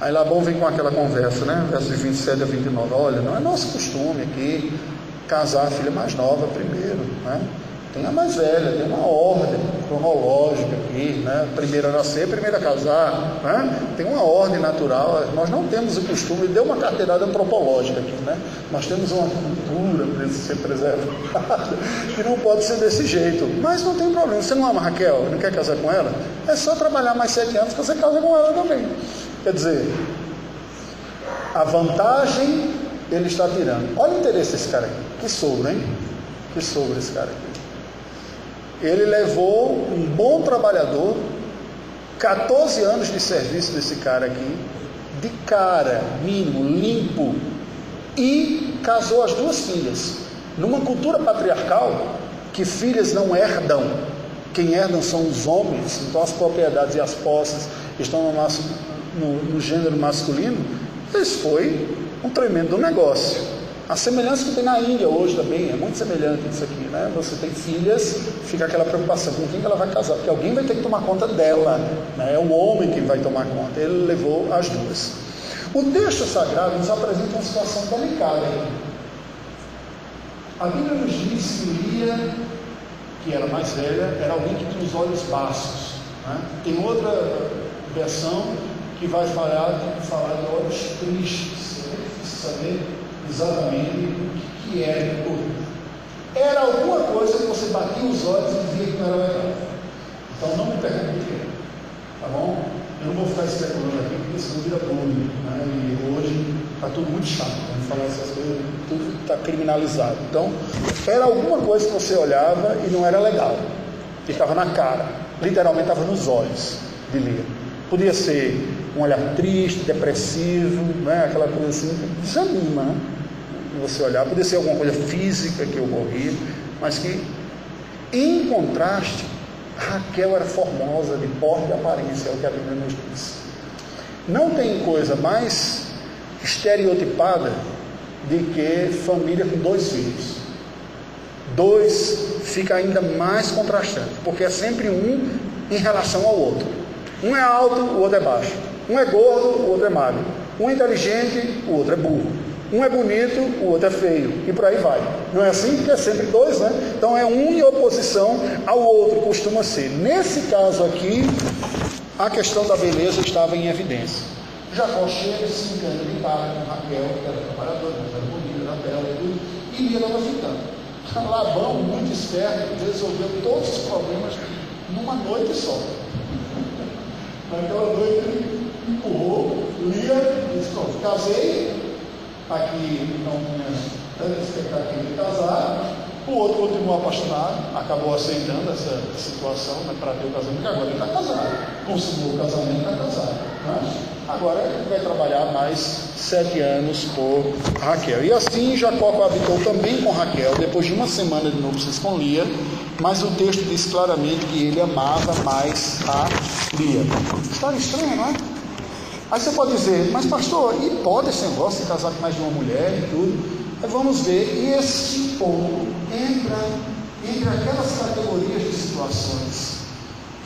Aí Labão vem com aquela conversa, né? Versos 27 a 29. Olha, não é nosso costume aqui casar a filha mais nova primeiro, né? Tem a mais velha, tem uma ordem cronológica aqui, né? Primeiro a nascer, primeiro a casar, né? Tem uma ordem natural. Nós não temos o costume, deu uma carteirada antropológica aqui, né? Nós temos uma cultura para ser preservada, que não pode ser desse jeito. Mas não tem problema. Você não ama Raquel, não quer casar com ela? É só trabalhar mais sete anos que você casa com ela também. Quer dizer, a vantagem ele está tirando. Olha o interesse desse cara aqui. Que sogro, hein? Que sogro esse cara aqui. Ele levou um bom trabalhador, 14 anos de serviço desse cara aqui, de cara, mínimo, limpo, e casou as duas filhas. Numa cultura patriarcal, que filhas não herdam, quem herdam são os homens, então as propriedades e as posses estão no, no, no gênero masculino, isso foi um tremendo negócio. A semelhança que tem na Índia hoje também é muito semelhante isso aqui, né? Você tem filhas, fica aquela preocupação com quem ela vai casar, porque alguém vai ter que tomar conta dela, né? É o homem que vai tomar conta. Ele levou as duas. O texto sagrado nos apresenta uma situação delicada. A Bíblia nos diz que Lia, que era mais velha, era alguém que tinha os olhos baços. Né? Tem outra versão que vai falar, falar de olhos tristes. É difícil saber exatamente o que era o Era alguma coisa que você batia os olhos e via que não era legal. Então não me pergunte o que é. Tá bom? Eu não vou ficar especulando aqui, porque senão vira público. Né? E hoje está tudo muito chato. Né? Falar essas coisas, tudo está criminalizado. Então, era alguma coisa que você olhava e não era legal. E estava na cara. Literalmente estava nos olhos de ler. Podia ser um olhar triste, depressivo, né? aquela coisa assim, desanima. Né? Você olhar, podia ser alguma coisa física que ocorria, mas que, em contraste, Raquel era formosa, de porte e aparência, é o que a Bíblia nos diz. Não tem coisa mais estereotipada de que família com dois filhos. Dois fica ainda mais contrastante, porque é sempre um em relação ao outro. Um é alto, o outro é baixo. Um é gordo, o outro é magro. Um é inteligente, o outro é burro. Um é bonito, o outro é feio, e por aí vai. Não é assim? Porque é sempre dois, né? Então é um em oposição ao outro, costuma ser. Nesse caso aqui, a questão da beleza estava em evidência. Jacó chega, se engana de cara com Raquel, que era trabalhadora, era bonita, era bela e tudo, e Lia estava ficando. Labão, muito esperto, resolveu todos os problemas numa noite só. Naquela noite ele empurrou, Lia, disse, casei, aqui não tinha tanta expectativa de casar, O outro continuou apaixonado, acabou aceitando essa situação né, para ter o casamento, agora ele está casado. Consumou o casamento, está casado. Né? Agora ele vai trabalhar mais sete anos por Raquel. E assim Jacó coabitou também com Raquel, depois de uma semana de núpcias com Lia, mas o texto diz claramente que ele amava mais a Lia. História estranha, não é? Aí você pode dizer, mas pastor, e pode esse negócio de casar com mais de uma mulher e tudo? Aí vamos ver, e esse ponto entra entre aquelas categorias de situações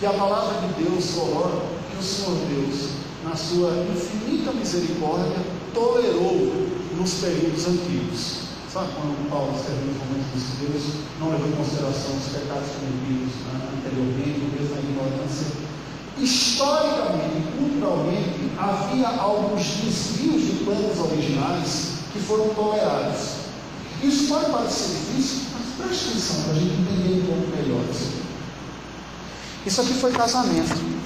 que a palavra de Deus coloca, que o Senhor Deus, na sua infinita misericórdia, tolerou nos períodos antigos. Sabe quando Paulo escreveu no Romanos disse Deus não levou em consideração os pecados cometidos né, anteriormente, mesmo na ignorância? Historicamente culturalmente, havia alguns desvios de planos originais que foram tolerados. Isso pode parecer difícil, mas preste atenção para a gente entender um pouco melhor isso aqui. Isso aqui foi casamento.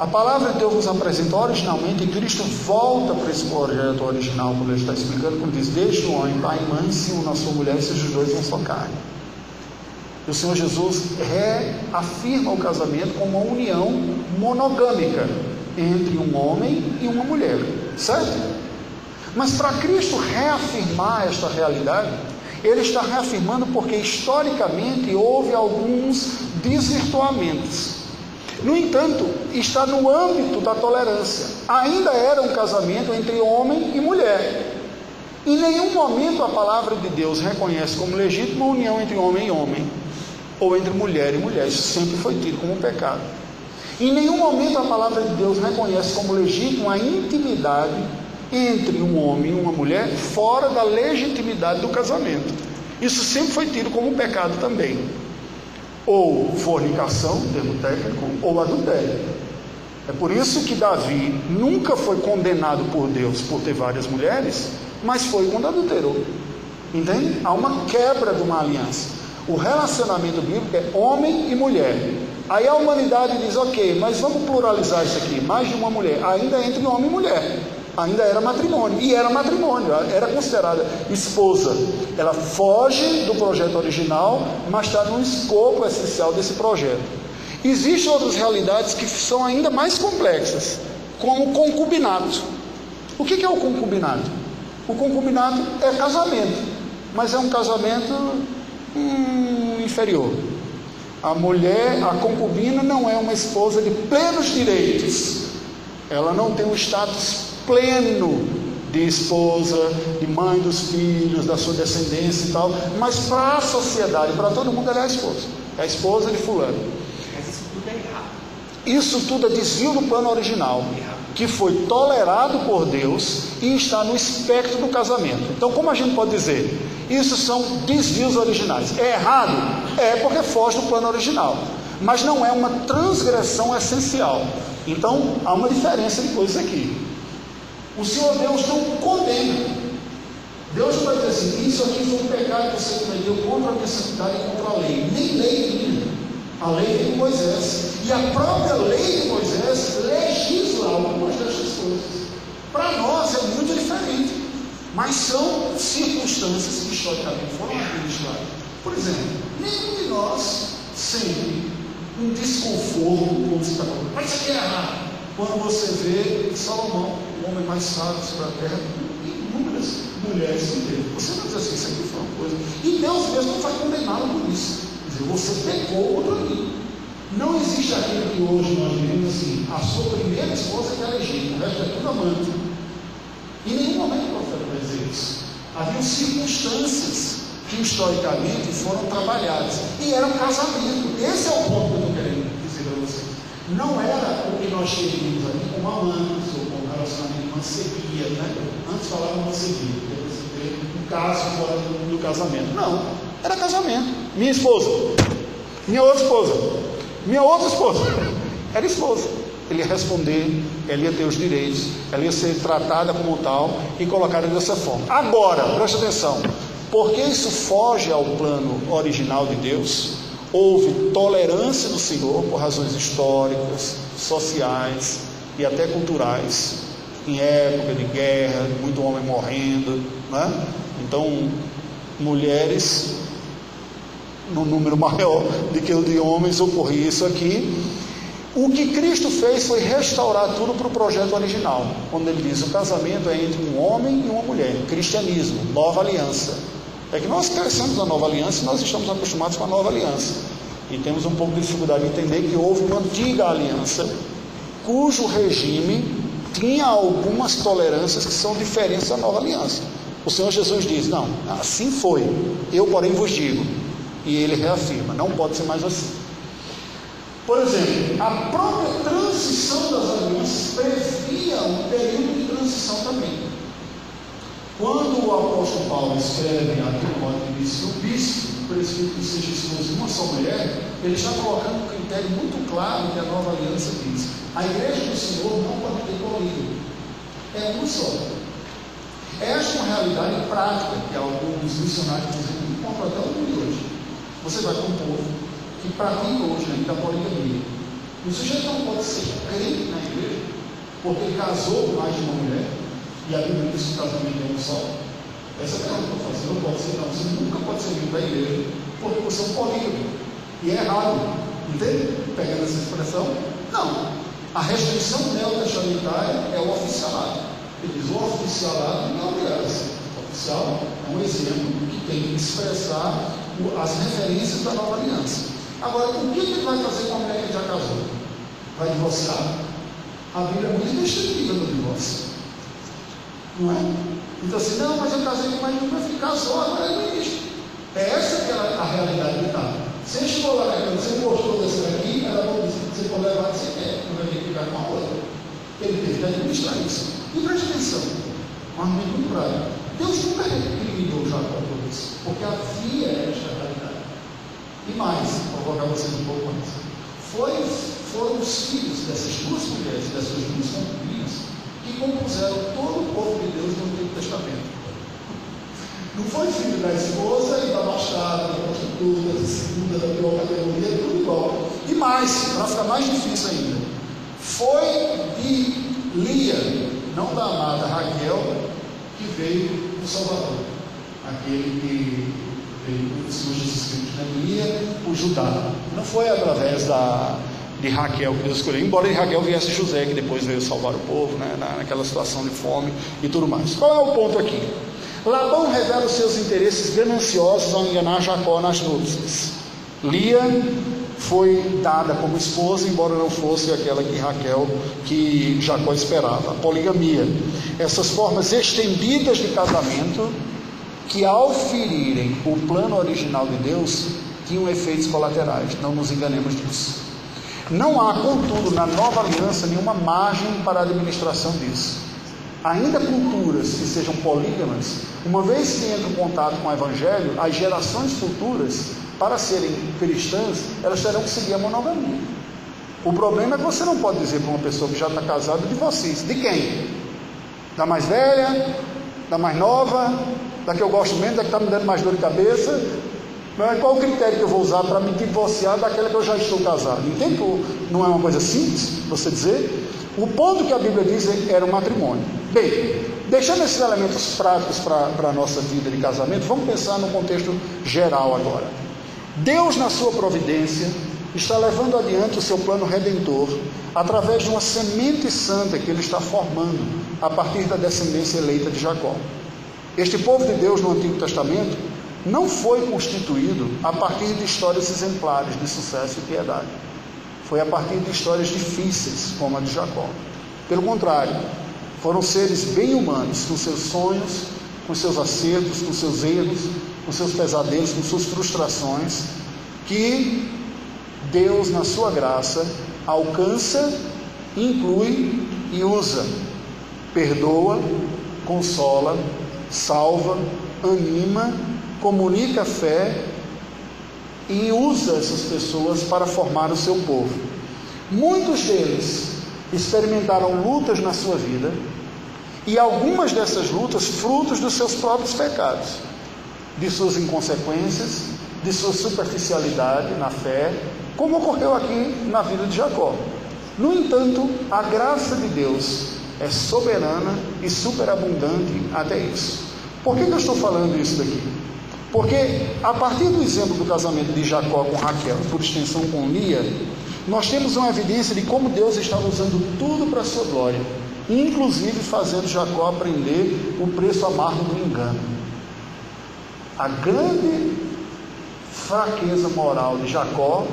A palavra de Deus nos apresenta originalmente, e Cristo volta para esse projeto original, quando ele está explicando, quando diz: Deixe o homem, pai e mãe, se una a sua mulher, e sejam dois uma só carne. O Senhor Jesus reafirma o casamento como uma união monogâmica entre um homem e uma mulher. Certo? Mas para Cristo reafirmar esta realidade, ele está reafirmando porque historicamente houve alguns desvirtuamentos. No entanto, está no âmbito da tolerância. Ainda era um casamento entre homem e mulher. Em nenhum momento a palavra de Deus reconhece como legítima a união entre homem e homem, ou entre mulher e mulher. Isso sempre foi tido como pecado. Em nenhum momento a palavra de Deus reconhece como legítimo a intimidade entre um homem e uma mulher fora da legitimidade do casamento. Isso sempre foi tido como pecado também. Ou fornicação, termo técnico, ou adultério. É por isso que Davi nunca foi condenado por Deus por ter várias mulheres, mas foi quando adulterou. Entende? Há uma quebra de uma aliança. O relacionamento bíblico é homem e mulher. Aí a humanidade diz, ok, mas vamos pluralizar isso aqui, mais de uma mulher, ainda entre homem e mulher, ainda era matrimônio, e era matrimônio, era considerada esposa. Ela foge do projeto original, mas está no escopo essencial desse projeto. Existem outras realidades que são ainda mais complexas, como o concubinato. O que é o concubinato? O concubinato é casamento, mas é um casamento hum, inferior. A mulher, a concubina, não é uma esposa de plenos direitos. Ela não tem o um status pleno de esposa, de mãe dos filhos, da sua descendência e tal. Mas para a sociedade, para todo mundo, ela é a esposa. É a esposa de fulano. Mas isso tudo é errado. Isso tudo é desvio do plano original, que foi tolerado por Deus e está no espectro do casamento. Então, como a gente pode dizer? Isso são desvios originais. É errado? É porque foge do plano original. Mas não é uma transgressão essencial. Então há uma diferença de coisas aqui. O Senhor Deus não condena. Deus vai dizer assim, isso aqui foi um pecado que você cometeu contra a minha e contra a lei. Nem lei tinha. A lei de Moisés. E a própria lei de Moisés legisla algumas dessas coisas. Para nós é muito diferente. Mas são circunstâncias que historicamente foram administradas. Por exemplo, nenhum de nós sente um desconforto você está falando, mas isso aqui é errado. Quando você vê Salomão, o homem mais sábio sobre a terra, inúmeras mulheres que. Você vai dizer assim, isso aqui foi uma coisa. E Deus mesmo não vai condená-lo por isso. Dizer, você pecou contra mim. Não existe aquilo que hoje nós vivemos assim, a sua primeira esposa que é legítima, o resto é tudo amante. Em nenhum momento o profeta vai dizer isso. Havia circunstâncias que historicamente foram trabalhadas. E era um casamento. Esse é o ponto que eu estou querendo dizer para vocês. Não era o que nós teríamos aqui como amantes ou como relacionamento mancebia, né? Antes falava mancebia, depois você vê um caso fora do, do casamento. Não, era casamento. Minha esposa, minha outra esposa, minha outra esposa, era esposa ele ia responder, ela ia ter os direitos, ela ia ser tratada como tal e colocada dessa forma. Agora, preste atenção, porque isso foge ao plano original de Deus, houve tolerância do Senhor por razões históricas, sociais e até culturais, em época de guerra, muito homem morrendo, né? Então, mulheres no número maior do que o de homens ocorria isso aqui. O que Cristo fez foi restaurar tudo para o projeto original, quando ele diz o casamento é entre um homem e uma mulher, cristianismo, nova aliança. É que nós crescemos na nova aliança e nós estamos acostumados com a nova aliança. E temos um pouco de dificuldade de entender que houve uma antiga aliança, cujo regime tinha algumas tolerâncias que são diferentes da nova aliança. O Senhor Jesus diz: Não, assim foi, eu, porém, vos digo. E ele reafirma: Não pode ser mais assim. Por exemplo, a própria transição das alianças previa um período de transição também. Quando o apóstolo Paulo escreve aqui no Código diz o bispo, o presbítero que seja esposo de uma só mulher, ele está colocando um critério muito claro que a nova aliança diz: a igreja do Senhor não pode ter polígono, é uma só. Esta é uma realidade prática que alguns missionários dizem, encontram até o mundo hoje. Você vai com um povo que pratica hoje a poligamia. O sujeito não pode ser crente na igreja, porque casou mais de uma mulher, e a Bíblia diz que o casamento é um só. Essa é a pergunta que eu faço. Não pode ser, não. Você nunca pode ser vindo da igreja, porque você é um polígamo. E é errado. Entende? Pegando essa expressão? Não. A restrição neotestamentária é o oficialado. Ele diz: o oficialado não é aliança. O oficial é um exemplo que tem que expressar as referências da nova aliança. Agora, o que ele vai fazer com a mulher que já casou? Vai divorciar? A Bíblia é muito restritiva no divórcio. Não é? Então assim, não, mas eu casei com mais de uma, ficar só, agora é ministro. É essa que é a realidade do Estado. Você chegou lá naquela, você gostou dessa daqui, ela vai dizer, você pode levar que você quer, não vai ter que ficar com a outra. Ele teve que administrar isso. E preste atenção, um argumento muito. Deus nunca recriminou Jacó por isso, porque havia esta realidade. E mais, colocar vocês um pouco mais. Foi, foram os filhos dessas duas mulheres, dessas duas concubinas, que compuseram todo o povo de Deus no Antigo Testamento. Não foi filho da esposa e da bastarda, da prostituta, da segunda, da pior categoria, tudo igual. E mais, para ficar mais difícil ainda, foi de Lia, não da amada Raquel, que veio o Salvador. Aquele que veio o Senhor Jesus Cristo na? Lia, o Judá. Não foi através da, de Raquel que Deus escolheu, embora de Raquel viesse José, que depois veio salvar o povo, né, naquela situação de fome e tudo mais. Qual é o ponto aqui? Labão revela os seus interesses gananciosos ao enganar Jacó nas núpcias. Lia foi dada como esposa, embora não fosse aquela que Raquel, que Jacó esperava. A poligamia. Essas formas estendidas de casamento, que ao ferirem o plano original de Deus, tinham efeitos colaterais. Não nos enganemos disso. Não há, contudo, na nova aliança nenhuma margem para a administração disso. Ainda culturas que sejam polígamas, uma vez que entram em contato com o Evangelho, as gerações futuras, para serem cristãs, elas terão que seguir a monogamia. O problema é que você não pode dizer para uma pessoa que já está casada de vocês. De quem? Da mais velha? Da mais nova? Da que eu gosto menos? Da que está me dando mais dor de cabeça? Qual o critério que eu vou usar para me divorciar daquela que eu já estou casado? Entende? Não é uma coisa simples você dizer? O ponto que a Bíblia diz é era o matrimônio. Bem, deixando esses elementos práticos para a nossa vida de casamento, vamos pensar no contexto geral agora. Deus, na sua providência, está levando adiante o seu plano redentor através de uma semente santa que ele está formando a partir da descendência eleita de Jacó. Este povo de Deus no Antigo Testamento não foi constituído a partir de histórias exemplares de sucesso e piedade. Foi a partir de histórias difíceis, como a de Jacó. Pelo contrário, foram seres bem humanos, com seus sonhos, com seus acertos, com seus erros, com seus pesadelos, com suas frustrações, que Deus, na sua graça, alcança, inclui e usa. Perdoa, consola, salva, anima comunica a fé e usa essas pessoas para formar o seu povo. Muitos deles experimentaram lutas na sua vida e algumas dessas lutas frutos dos seus próprios pecados, de suas inconsequências, de sua superficialidade na fé, como ocorreu aqui na vida de Jacó. No entanto, a graça de Deus é soberana e superabundante até isso. Por que, que eu estou falando isso daqui? Porque a partir do exemplo do casamento de Jacó com Raquel, por extensão com Lia, nós temos uma evidência de como Deus estava usando tudo para a sua glória, inclusive fazendo Jacó aprender o preço amargo do engano. A grande fraqueza moral de Jacó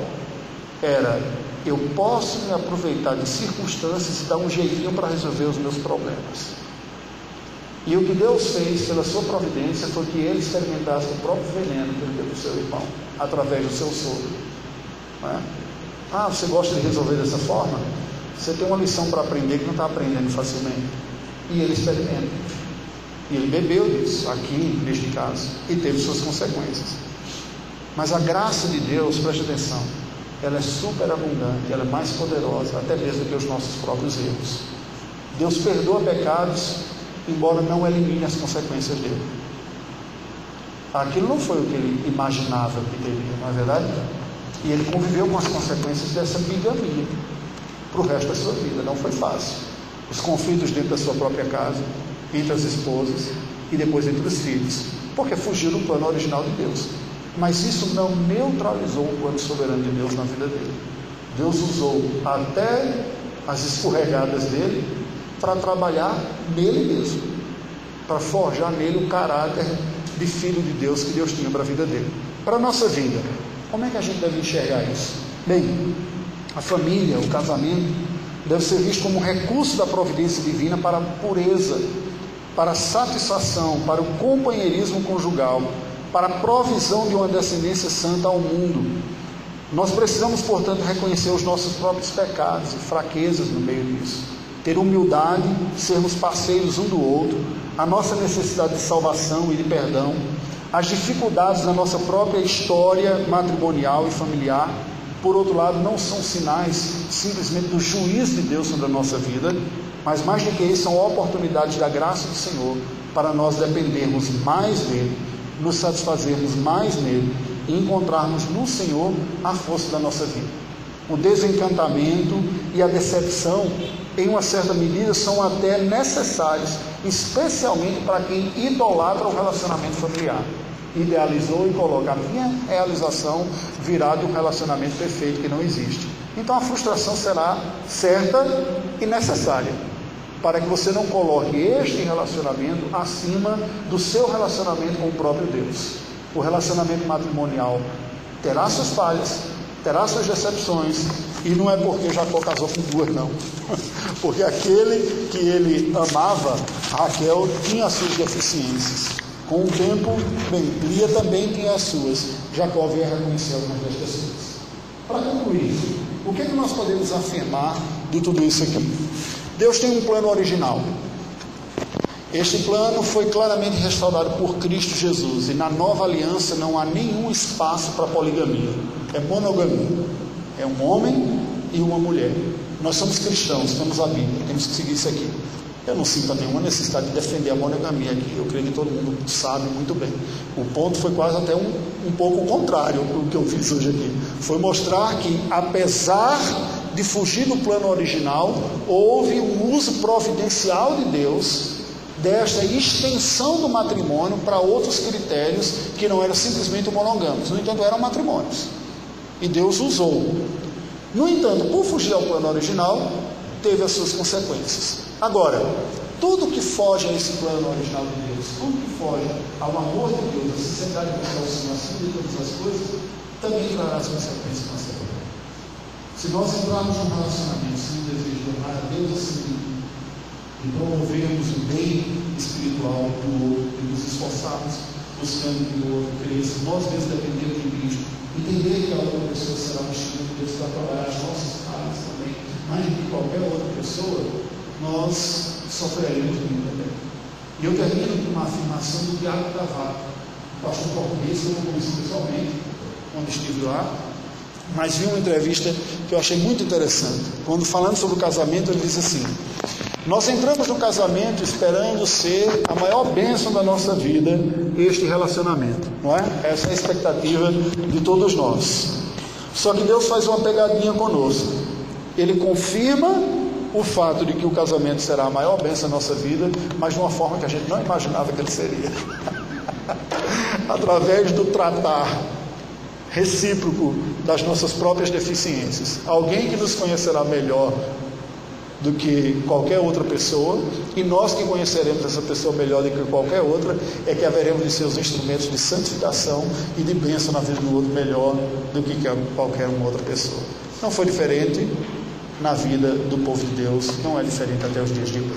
era: eu posso me aproveitar de circunstâncias e dar um jeitinho para resolver os meus problemas. E o que Deus fez pela sua providência foi que ele experimentasse o próprio veneno que ele deu para o seu irmão, através do seu sogro. É? Ah, você gosta de resolver dessa forma? Você tem uma lição para aprender que não está aprendendo facilmente. E ele experimenta. E ele bebeu disso, aqui, neste caso, e teve suas consequências. Mas a graça de Deus, preste atenção, ela é super abundante, ela é mais poderosa, até mesmo que os nossos próprios erros. Deus perdoa pecados, embora não elimine as consequências dele. Aquilo não foi o que ele imaginava que teria, não é verdade? E ele conviveu com as consequências dessa bigamia para o resto da sua vida. Não foi fácil. Os conflitos dentro da sua própria casa, entre as esposas e depois entre os filhos, porque fugiu do plano original de Deus. Mas isso não neutralizou o plano soberano de Deus na vida dele. Deus usou até as escorregadas dele para trabalhar nele mesmo, para forjar nele o caráter de filho de Deus que Deus tinha para a vida dele. Para a nossa vida, como é que a gente deve enxergar isso? Bem, a família, o casamento, deve ser visto como um recurso da providência divina para a pureza, para a satisfação, para o companheirismo conjugal, para a provisão de uma descendência santa ao mundo. Nós precisamos, portanto, reconhecer os nossos próprios pecados e fraquezas no meio disso ter humildade, sermos parceiros um do outro, a nossa necessidade de salvação e de perdão, as dificuldades da nossa própria história matrimonial e familiar, por outro lado, não são sinais simplesmente do juízo de Deus sobre a nossa vida, mas mais do que isso, são oportunidades da graça do Senhor para nós dependermos mais dele, nos satisfazermos mais nele e encontrarmos no Senhor a força da nossa vida. O desencantamento e a decepção em uma certa medida, são até necessários, especialmente para quem idolatra o relacionamento familiar. Idealizou e coloca a minha realização virada um relacionamento perfeito que não existe. Então a frustração será certa e necessária, para que você não coloque este relacionamento acima do seu relacionamento com o próprio Deus. O relacionamento matrimonial terá suas falhas, terá suas decepções, e não é porque Jacó casou com duas, não. Porque aquele que ele amava, Raquel, tinha as suas deficiências. Com o tempo, bem, Lia também tinha as suas. Jacó veio a reconhecer algumas das pessoas. Para concluir, o que, é que nós podemos afirmar de tudo isso aqui? Deus tem um plano original. Este plano foi claramente restaurado por Cristo Jesus e na nova aliança não há nenhum espaço para poligamia, é monogamia. É um homem e uma mulher. Nós somos cristãos, temos a Bíblia, temos que seguir isso aqui. Eu não sinto nenhuma necessidade de defender a monogamia aqui, eu creio que todo mundo sabe muito bem. O ponto foi quase até um, um pouco contrário do que eu fiz hoje aqui. Foi mostrar que, apesar de fugir do plano original, houve um uso providencial de Deus desta extensão do matrimônio para outros critérios que não eram simplesmente monogâmicos, no entanto, eram matrimônios. E Deus usou. No entanto, por fugir ao plano original, teve as suas consequências. Agora, tudo que foge a esse plano original de Deus, tudo que foge ao amor de Deus, à sinceridade de Deus, acima de todas as coisas, também trará as consequências na nossa vida. Se nós entrarmos num relacionamento sem o desejo de amar a Deus de e promovermos o bem espiritual do outro, e nos esforçarmos buscando que o outro cresça, nós mesmos dependemos de Cristo, entender que a outra pessoa será um instrumento de Deus para trabalhar as nossas falhas também, mais do que qualquer outra pessoa, nós sofreremos muito também. E eu termino com uma afirmação do Tiago Cavaco, pastor português que eu não conheci pessoalmente, quando estive lá, mas vi uma entrevista que eu achei muito interessante. Quando falando sobre o casamento, ele diz assim: nós entramos no casamento esperando ser a maior bênção da nossa vida, este relacionamento, não é? Essa é a expectativa de todos nós. Só que Deus faz uma pegadinha conosco. Ele confirma o fato de que o casamento será a maior bênção da nossa vida, mas de uma forma que a gente não imaginava que ele seria. através do tratar recíproco das nossas próprias deficiências. Alguém que nos conhecerá melhor do que qualquer outra pessoa, e nós que conheceremos essa pessoa melhor do que qualquer outra, é que haveremos de ser os instrumentos de santificação e de bênção na vida do outro melhor do que qualquer outra pessoa. Não foi diferente na vida do povo de Deus, não é diferente até os dias de hoje.